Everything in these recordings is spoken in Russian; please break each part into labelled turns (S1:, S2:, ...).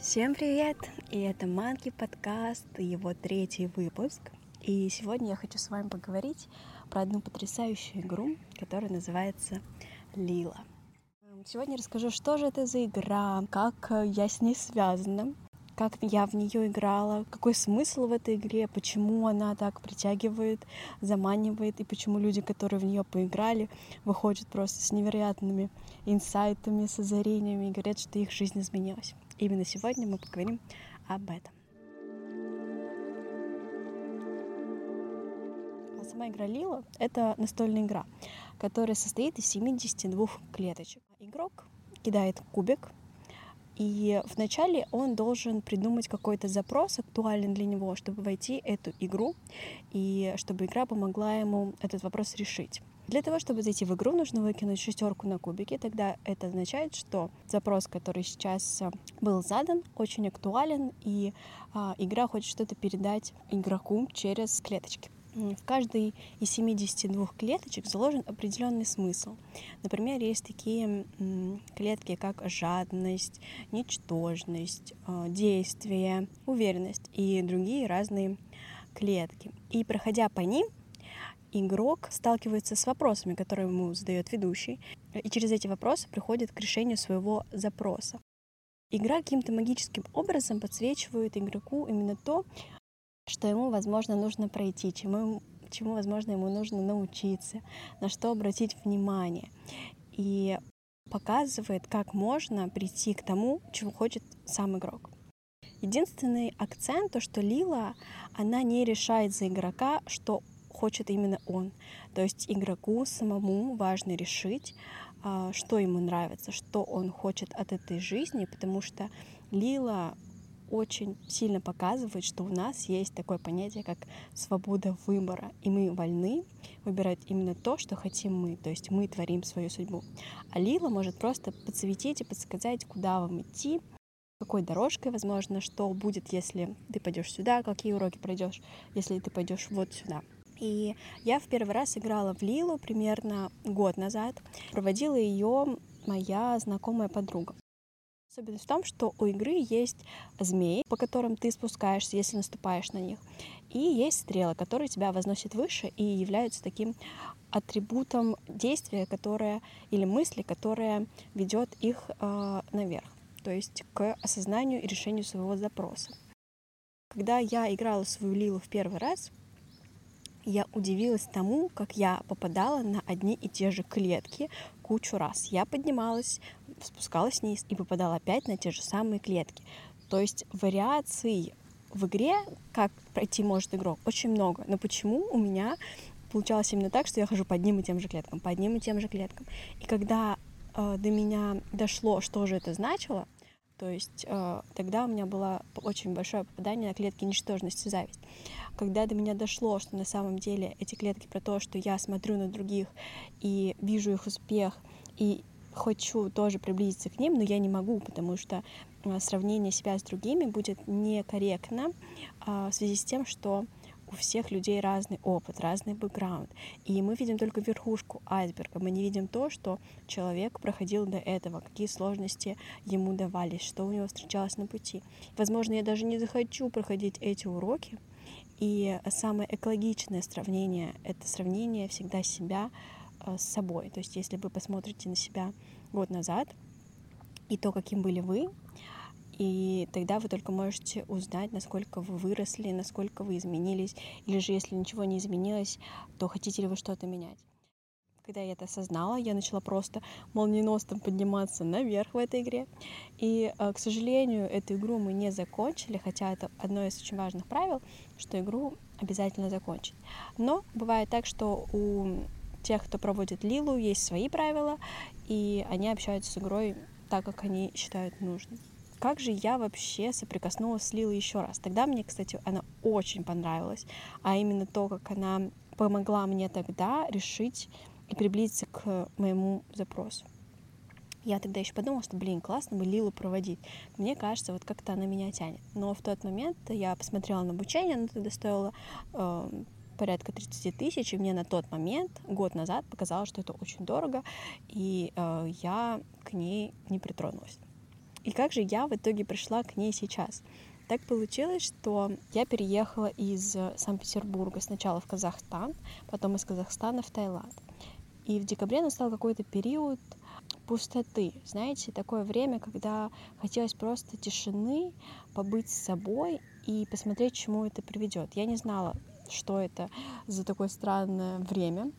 S1: Всем привет! И это Манки подкаст, его третий выпуск. И сегодня я хочу с вами поговорить про одну потрясающую игру, которая называется Лила. Сегодня расскажу, что же это за игра, как я с ней связана, как я в нее играла, какой смысл в этой игре, почему она так притягивает, заманивает, и почему люди, которые в нее поиграли, выходят просто с невероятными инсайтами, с озарениями и говорят, что их жизнь изменилась. Именно сегодня мы поговорим об этом. А сама игра Лила — это настольная игра, которая состоит из 72 клеточек. Игрок кидает кубик, и вначале он должен придумать какой-то запрос, актуальный для него, чтобы войти эту игру, и чтобы игра помогла ему этот вопрос решить. Для того, чтобы зайти в игру, нужно выкинуть шестерку на кубике. Тогда это означает, что запрос, который сейчас э, был задан, очень актуален, и а, игра хочет что-то передать игроку через клеточки. В каждой из 72 клеточек заложен определенный смысл. Например, есть такие клетки, как жадность, ничтожность, э, действие, уверенность и другие разные клетки. И проходя по ним, игрок сталкивается с вопросами, которые ему задает ведущий, и через эти вопросы приходит к решению своего запроса. Игра каким-то магическим образом подсвечивает игроку именно то, что ему, возможно, нужно пройти, чему, чему, возможно, ему нужно научиться, на что обратить внимание. И показывает, как можно прийти к тому, чего хочет сам игрок. Единственный акцент, то, что Лила, она не решает за игрока, что хочет именно он. То есть игроку самому важно решить, а, что ему нравится, что он хочет от этой жизни, потому что Лила очень сильно показывает, что у нас есть такое понятие, как свобода выбора, и мы вольны выбирать именно то, что хотим мы, то есть мы творим свою судьбу. А Лила может просто подсветить и подсказать, куда вам идти, какой дорожкой, возможно, что будет, если ты пойдешь сюда, какие уроки пройдешь, если ты пойдешь вот сюда. И я в первый раз играла в Лилу примерно год назад. Проводила ее моя знакомая подруга. Особенность в том, что у игры есть змеи, по которым ты спускаешься, если наступаешь на них, и есть стрелы, которые тебя возносят выше и являются таким атрибутом действия, которое или мысли, которая ведет их э, наверх, то есть к осознанию и решению своего запроса. Когда я играла свою Лилу в первый раз, я удивилась тому, как я попадала на одни и те же клетки кучу раз. Я поднималась, спускалась вниз и попадала опять на те же самые клетки. То есть вариаций в игре, как пройти может игрок, очень много. Но почему у меня получалось именно так, что я хожу по одним и тем же клеткам, по одним и тем же клеткам. И когда э, до меня дошло, что же это значило, то есть э, тогда у меня было очень большое попадание на клетки ничтожности зависть. Когда до меня дошло, что на самом деле эти клетки про то, что я смотрю на других и вижу их успех, и хочу тоже приблизиться к ним, но я не могу, потому что э, сравнение себя с другими будет некорректно э, в связи с тем, что у всех людей разный опыт, разный бэкграунд. И мы видим только верхушку айсберга. Мы не видим то, что человек проходил до этого, какие сложности ему давались, что у него встречалось на пути. Возможно, я даже не захочу проходить эти уроки. И самое экологичное сравнение — это сравнение всегда себя э, с собой. То есть если вы посмотрите на себя год назад и то, каким были вы, и тогда вы только можете узнать, насколько вы выросли, насколько вы изменились, или же если ничего не изменилось, то хотите ли вы что-то менять. Когда я это осознала, я начала просто молниеносно подниматься наверх в этой игре. И, э, к сожалению, эту игру мы не закончили, хотя это одно из очень важных правил, что игру обязательно закончить. Но бывает так, что у тех, кто проводит Лилу, есть свои правила, и они общаются с игрой так, как они считают нужным как же я вообще соприкоснулась с Лилой еще раз. Тогда мне, кстати, она очень понравилась, а именно то, как она помогла мне тогда решить и приблизиться к моему запросу. Я тогда еще подумала, что, блин, классно бы Лилу проводить. Мне кажется, вот как-то она меня тянет. Но в тот момент я посмотрела на обучение, оно тогда стоило э, порядка 30 тысяч, и мне на тот момент, год назад, показалось, что это очень дорого, и э, я к ней не притронулась. И как же я в итоге пришла к ней сейчас? Так получилось, что я переехала из Санкт-Петербурга сначала в Казахстан, потом из Казахстана в Таиланд. И в декабре настал какой-то период пустоты. Знаете, такое время, когда хотелось просто тишины, побыть с собой и посмотреть, чему это приведет. Я не знала, что это за такое странное время,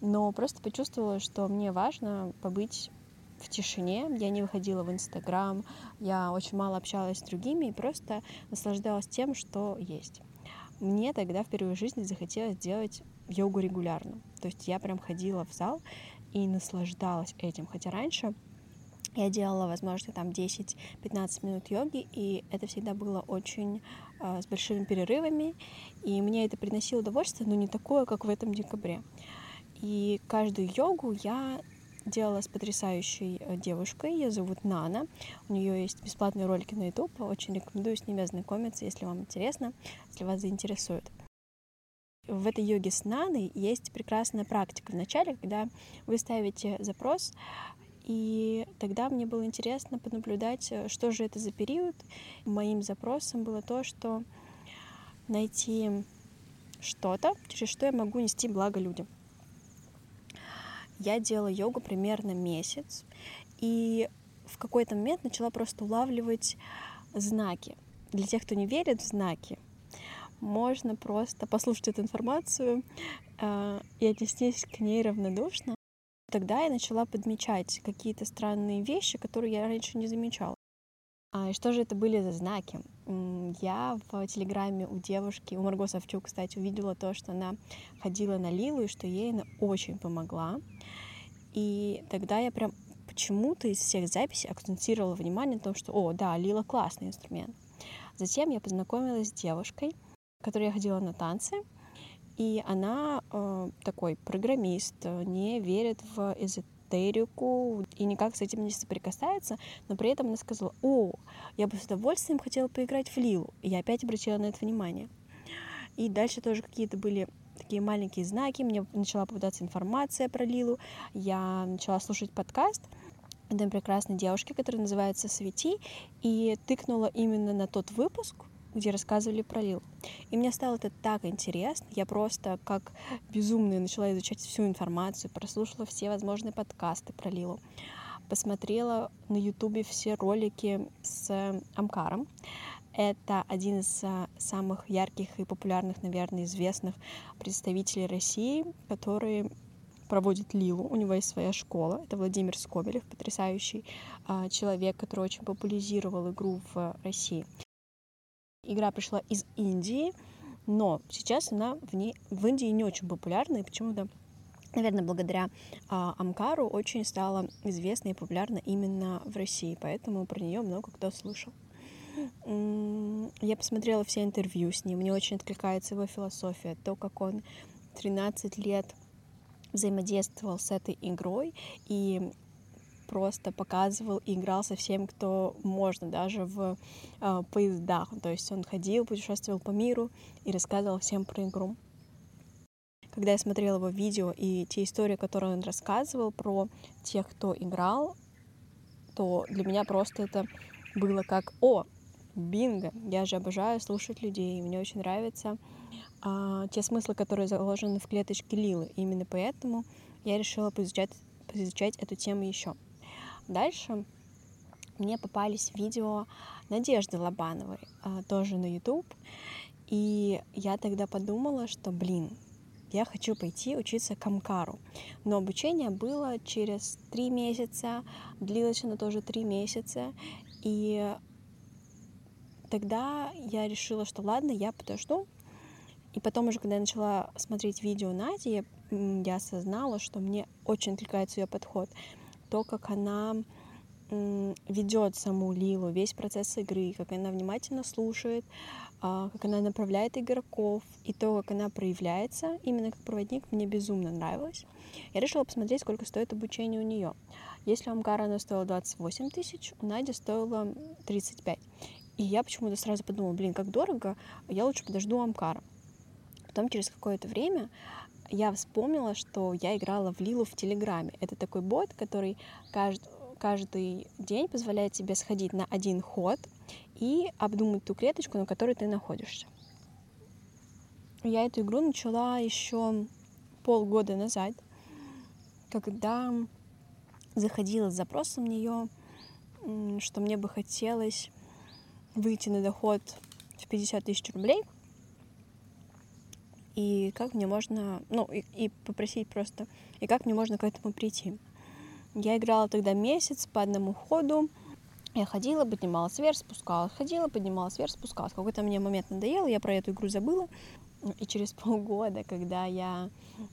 S1: но просто почувствовала, что мне важно побыть в тишине, я не выходила в Инстаграм, я очень мало общалась с другими и просто наслаждалась тем, что есть. Мне тогда впервые в жизни захотелось делать йогу регулярно. То есть я прям ходила в зал и наслаждалась этим. Хотя раньше я делала, возможно, там 10-15 минут йоги, и это всегда было очень э, с большими перерывами, и мне это приносило удовольствие, но не такое, как в этом декабре. И каждую йогу я делала с потрясающей э, девушкой, ее зовут Нана, у нее есть бесплатные ролики на YouTube, очень рекомендую с ними ознакомиться, если вам интересно, если вас заинтересует в этой йоге с наной есть прекрасная практика. Вначале, когда вы ставите запрос, и тогда мне было интересно понаблюдать, э, что же это за период. Моим запросом было то, что найти что-то, через что я могу нести благо людям. Я делала йогу примерно месяц, и в какой-то момент начала просто улавливать знаки. Для тех, кто не верит в знаки, можно просто послушать эту информацию э, и отнестись к ней равнодушно. Тогда я начала подмечать какие-то странные вещи, которые я раньше не замечала. А, что же это были за знаки? Я в телеграме у девушки, у Марго Савчук, кстати, увидела то, что она ходила на Лилу, и что ей она очень помогла. И тогда я прям почему-то из всех записей акцентировала внимание на том, что, о, да, Лила классный инструмент. Затем я познакомилась с девушкой, которой я ходила на танцы, и она э, такой программист, не верит в эзотерику и никак с этим не соприкасается, но при этом она сказала, о, я бы с удовольствием хотела поиграть в Лилу. И я опять обратила на это внимание. И дальше тоже какие-то были такие маленькие знаки, мне начала попадаться информация про Лилу, я начала слушать подкаст, одной прекрасной девушки, которая называется «Свети», и тыкнула именно на тот выпуск, где рассказывали про Лил. И мне стало это так интересно. Я просто как безумная начала изучать всю информацию, прослушала все возможные подкасты про Лилу, посмотрела на ютубе все ролики с Амкаром. Это один из а, самых ярких и популярных, наверное, известных представителей России, который проводит Лилу. У него есть своя школа. Это Владимир Скобелев, потрясающий э, человек, который очень популяризировал игру в России. Игра пришла из Индии, но сейчас она в, ней, в Индии не очень популярна, и почему-то наверное, благодаря а, Амкару очень стала известна и популярна именно в России, поэтому про нее много кто слышал. Я посмотрела все интервью с ним, мне очень откликается его философия, то, как он 13 лет взаимодействовал с этой игрой и просто показывал и играл со всем, кто можно, даже в э, поездах. То есть он ходил, путешествовал по миру и рассказывал всем про игру. Когда я смотрела его видео и те истории, которые он рассказывал про тех, кто играл, то для меня просто это было как «О, бинго!» Я же обожаю слушать людей, мне очень нравятся а, те смыслы, которые заложены в клеточке Лилы. Именно поэтому я решила поизучать, поизучать эту тему еще. Дальше мне попались видео Надежды Лобановой, а, тоже на YouTube. И я тогда подумала, что, блин, я хочу пойти учиться камкару. Но обучение было через три месяца, длилось оно тоже три месяца. И тогда я решила, что ладно, я подожду. И потом уже, когда я начала смотреть видео Нади, я осознала, что мне очень откликается ее подход то, как она ведет саму Лилу, весь процесс игры, как она внимательно слушает, а, как она направляет игроков, и то, как она проявляется именно как проводник, мне безумно нравилось. Я решила посмотреть, сколько стоит обучение у нее. Если у Амкара она стоила 28 тысяч, у Нади стоила 35. И я почему-то сразу подумала, блин, как дорого, я лучше подожду Амкара. Потом через какое-то время я вспомнила, что я играла в Лилу в Телеграме. Это такой бот, который кажд... каждый день позволяет тебе сходить на один ход и обдумать ту клеточку, на которой ты находишься. Я эту игру начала еще полгода назад, когда заходила с запросом в нее, что мне бы хотелось выйти на доход в 50 тысяч рублей, и как мне можно, ну, и, и попросить просто, и как мне можно к этому прийти. Я играла тогда месяц по одному ходу, я ходила, поднималась вверх, спускалась, ходила, поднималась вверх, спускалась. Какой-то мне момент надоело, я про эту игру забыла. И через полгода, когда я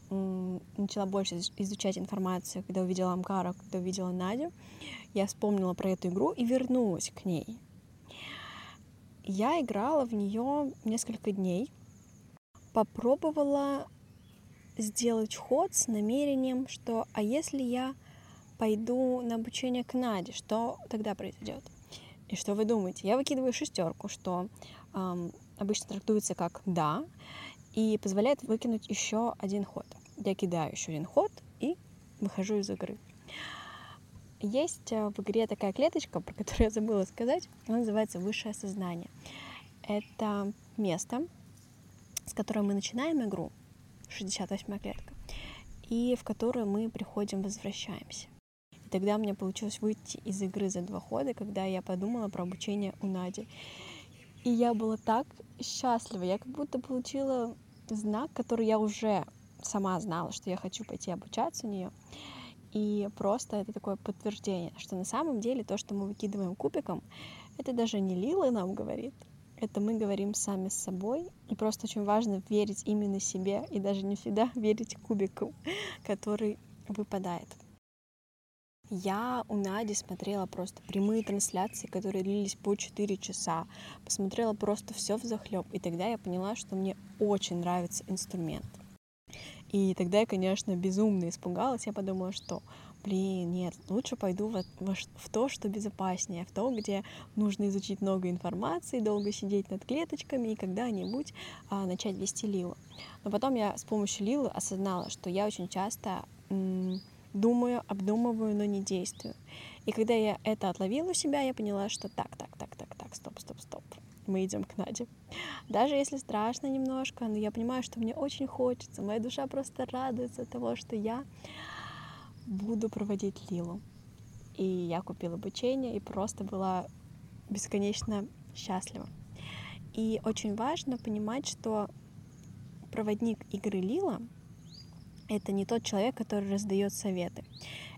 S1: начала больше изучать информацию, когда увидела Амкара, когда увидела Надю, я вспомнила про эту игру и вернулась к ней. Я играла в нее несколько дней, попробовала сделать ход с намерением, что а если я пойду на обучение к Наде, что тогда произойдет? И что вы думаете? Я выкидываю шестерку, что эм, обычно трактуется как да, и позволяет выкинуть еще один ход. Я кидаю еще один ход и выхожу из игры. Есть э, в игре такая клеточка, про которую я забыла сказать, она называется высшее сознание. Это место, с которой мы начинаем игру, 68 клетка, и в которую мы приходим, возвращаемся. И тогда меня получилось выйти из игры за два хода, когда я подумала про обучение у Нади. И я была так счастлива, я как будто получила знак, который я уже сама знала, что я хочу пойти обучаться у нее. И просто это такое подтверждение, что на самом деле то, что мы выкидываем кубиком, это даже не Лила нам говорит, это мы говорим сами с собой. И просто очень важно верить именно себе и даже не всегда верить кубику, который выпадает. Я у Нади смотрела просто прямые трансляции, которые длились по 4 часа. Посмотрела просто все в захлеб. И тогда я поняла, что мне очень нравится инструмент. И тогда я, конечно, безумно испугалась. Я подумала, что, блин, нет, лучше пойду в, в, в то, что безопаснее, в то, где нужно изучить много информации, долго сидеть над клеточками и когда-нибудь а, начать вести Лилу. Но потом я с помощью Лилы осознала, что я очень часто м- думаю, обдумываю, но не действую. И когда я это отловила у себя, я поняла, что так, так, так, так, так, стоп, стоп, стоп мы идем к Наде. Даже если страшно немножко, но я понимаю, что мне очень хочется. Моя душа просто радуется того, что я буду проводить Лилу. И я купила обучение и просто была бесконечно счастлива. И очень важно понимать, что проводник игры Лила — это не тот человек, который раздает советы.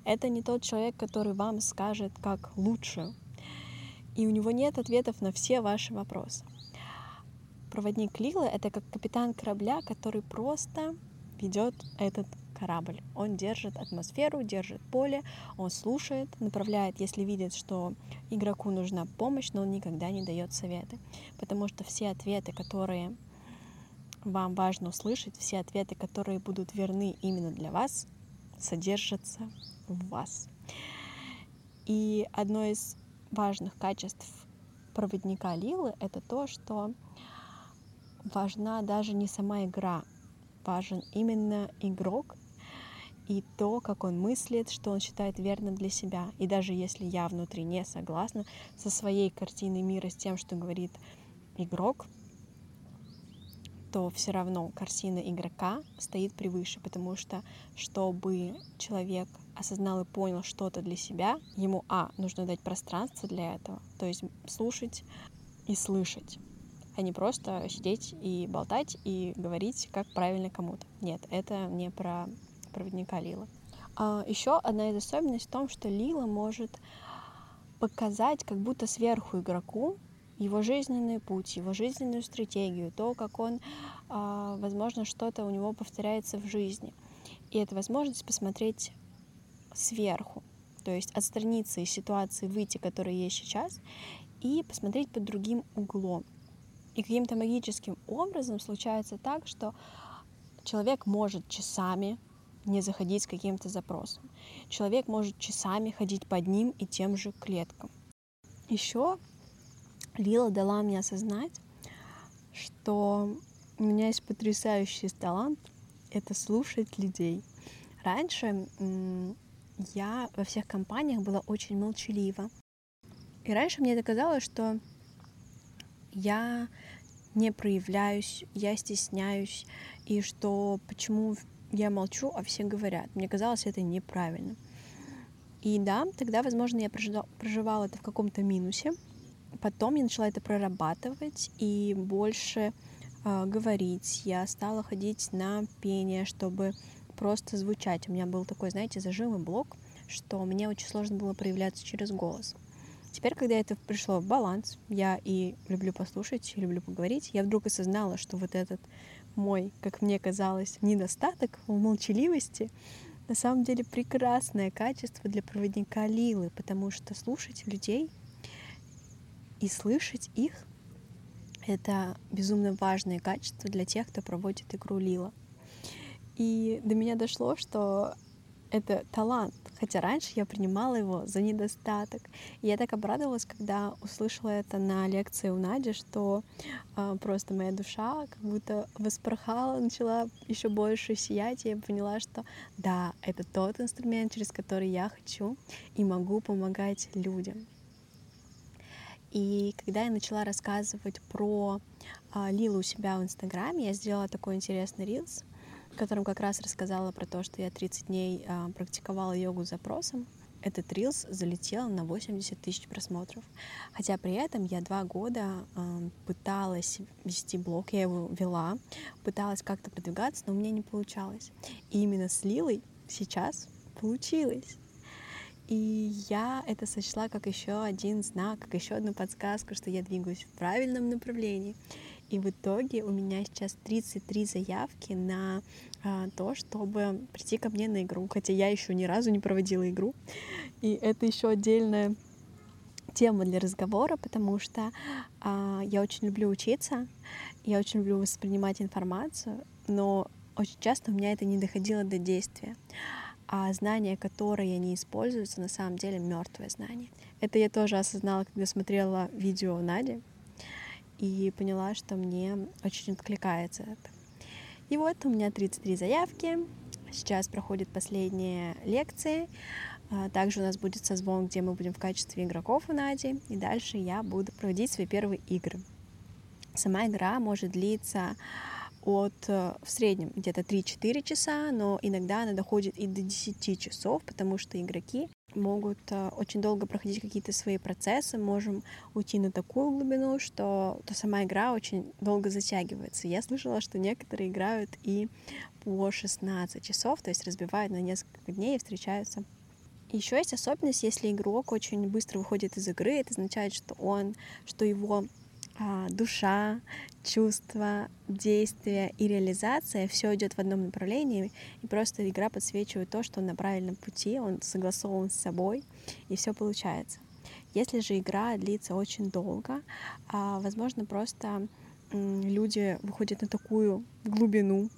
S1: Это не тот человек, который вам скажет, как лучше и у него нет ответов на все ваши вопросы. Проводник Лила — это как капитан корабля, который просто ведет этот корабль. Он держит атмосферу, держит поле, он слушает, направляет, если видит, что игроку нужна помощь, но он никогда не дает советы. Потому что все ответы, которые вам важно услышать, все ответы, которые будут верны именно для вас, содержатся в вас. И одно из важных качеств проводника Лилы — это то, что важна даже не сама игра, важен именно игрок и то, как он мыслит, что он считает верно для себя. И даже если я внутри не согласна со своей картиной мира, с тем, что говорит игрок, то все равно картина игрока стоит превыше, потому что чтобы человек осознал и понял что-то для себя, ему, а, нужно дать пространство для этого, то есть слушать и слышать, а не просто сидеть и болтать и говорить, как правильно кому-то. Нет, это не про проводника Лила. А еще одна из особенностей в том, что Лила может показать как будто сверху игроку его жизненный путь, его жизненную стратегию, то, как он, а, возможно, что-то у него повторяется в жизни. И это возможность посмотреть сверху, то есть отстраниться из ситуации, выйти, которая есть сейчас, и посмотреть под другим углом. И каким-то магическим образом случается так, что человек может часами не заходить с каким-то запросом. Человек может часами ходить под ним и тем же клеткам. Еще Лила дала мне осознать, что у меня есть потрясающий талант — это слушать людей. Раньше я во всех компаниях была очень молчалива. И раньше мне это казалось, что я не проявляюсь, я стесняюсь, и что почему я молчу, а все говорят. Мне казалось это неправильно. И да, тогда, возможно, я проживала это в каком-то минусе. Потом я начала это прорабатывать и больше э, говорить. Я стала ходить на пение, чтобы просто звучать. У меня был такой, знаете, зажимый блок, что мне очень сложно было проявляться через голос. Теперь, когда это пришло в баланс, я и люблю послушать, и люблю поговорить, я вдруг осознала, что вот этот мой, как мне казалось, недостаток в молчаливости на самом деле прекрасное качество для проводника Лилы, потому что слушать людей и слышать их — это безумно важное качество для тех, кто проводит игру Лила. И до меня дошло, что это талант, хотя раньше я принимала его за недостаток. И я так обрадовалась, когда услышала это на лекции у Нади, что э, просто моя душа как будто воспорхала, начала еще больше сиять, и я поняла, что да, это тот инструмент, через который я хочу и могу помогать людям. И когда я начала рассказывать про э, Лилу у себя в Инстаграме, я сделала такой интересный рилс — в котором как раз рассказала про то, что я 30 дней а, практиковала йогу с запросом. Этот рилс залетел на 80 тысяч просмотров. Хотя при этом я два года э, пыталась вести блог, я его вела, пыталась как-то продвигаться, но у меня не получалось. И именно с Лилой сейчас получилось. И я это сочла как еще один знак, как еще одну подсказку, что я двигаюсь в правильном направлении. И в итоге у меня сейчас 33 заявки на а, то, чтобы прийти ко мне на игру. Хотя я еще ни разу не проводила игру. И это еще отдельная тема для разговора, потому что а, я очень люблю учиться, я очень люблю воспринимать информацию, но очень часто у меня это не доходило до действия. А знания, которые не используются, на самом деле мертвое знание. Это я тоже осознала, когда смотрела видео Нади, и поняла, что мне очень откликается это. И вот у меня 33 заявки. Сейчас проходят последние лекции. А, также у нас будет созвон, где мы будем в качестве игроков у Нади. И дальше я буду проводить свои первые игры. Сама игра может длиться от э, в среднем где-то 3-4 часа, но иногда она доходит и до 10 часов, потому что игроки могут э, очень долго проходить какие-то свои процессы, можем уйти на такую глубину, что то сама игра очень долго затягивается. Я слышала, что некоторые играют и по 16 часов, то есть разбивают на несколько дней и встречаются. Еще есть особенность, если игрок очень быстро выходит из игры, это означает, что он, что его душа, чувства, действия и реализация все идет в одном направлении, и просто игра подсвечивает то, что он на правильном пути, он согласован с собой, и все получается. Если же игра длится очень долго, а, возможно, просто люди выходят на такую глубину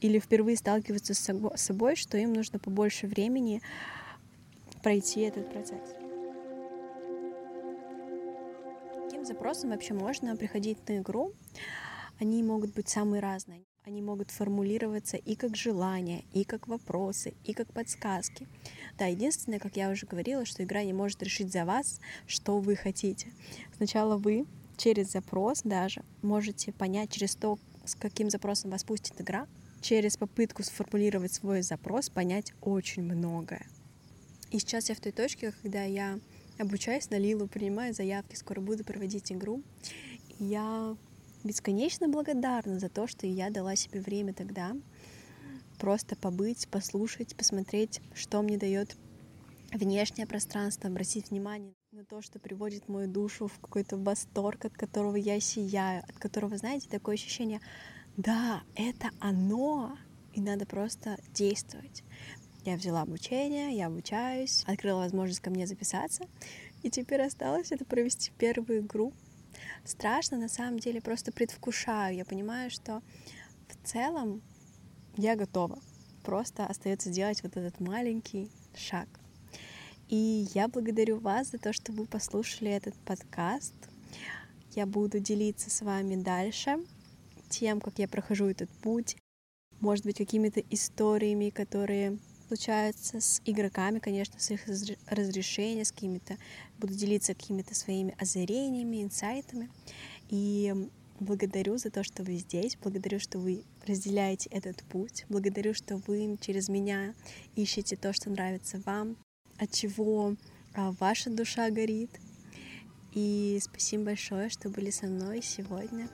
S1: или впервые сталкиваются с собой, что им нужно побольше времени пройти этот процесс. Каким запросом вообще можно приходить на игру? Они могут быть самые разные. Они могут формулироваться и как желания, и как вопросы, и как подсказки. Да, единственное, как я уже говорила, что игра не может решить за вас, что вы хотите. Сначала вы через запрос даже можете понять через то, с каким запросом вас пустит игра, через попытку сформулировать свой запрос, понять очень многое. И сейчас я в той точке, когда я обучаюсь на Лилу, принимаю заявки, скоро буду проводить игру. Я бесконечно благодарна за то, что я дала себе время тогда просто побыть, послушать, посмотреть, что мне дает внешнее пространство, обратить внимание на то, что приводит мою душу в какой-то восторг, от которого я сияю, от которого, знаете, такое ощущение, да, это оно, и надо просто действовать. Я взяла обучение, я обучаюсь, открыла возможность ко мне записаться, и теперь осталось это провести первую игру. Страшно, на самом деле, просто предвкушаю. Я понимаю, что в целом я готова. Просто остается делать вот этот маленький шаг. И я благодарю вас за то, что вы послушали этот подкаст. Я буду делиться с вами дальше тем, как я прохожу этот путь, может быть, какими-то историями, которые случаются с игроками, конечно, с их разрешения, с какими-то, буду делиться какими-то своими озарениями, инсайтами. И благодарю за то, что вы здесь, благодарю, что вы разделяете этот путь, благодарю, что вы через меня ищете то, что нравится вам, от чего а, ваша душа горит. И спасибо большое, что были со мной сегодня.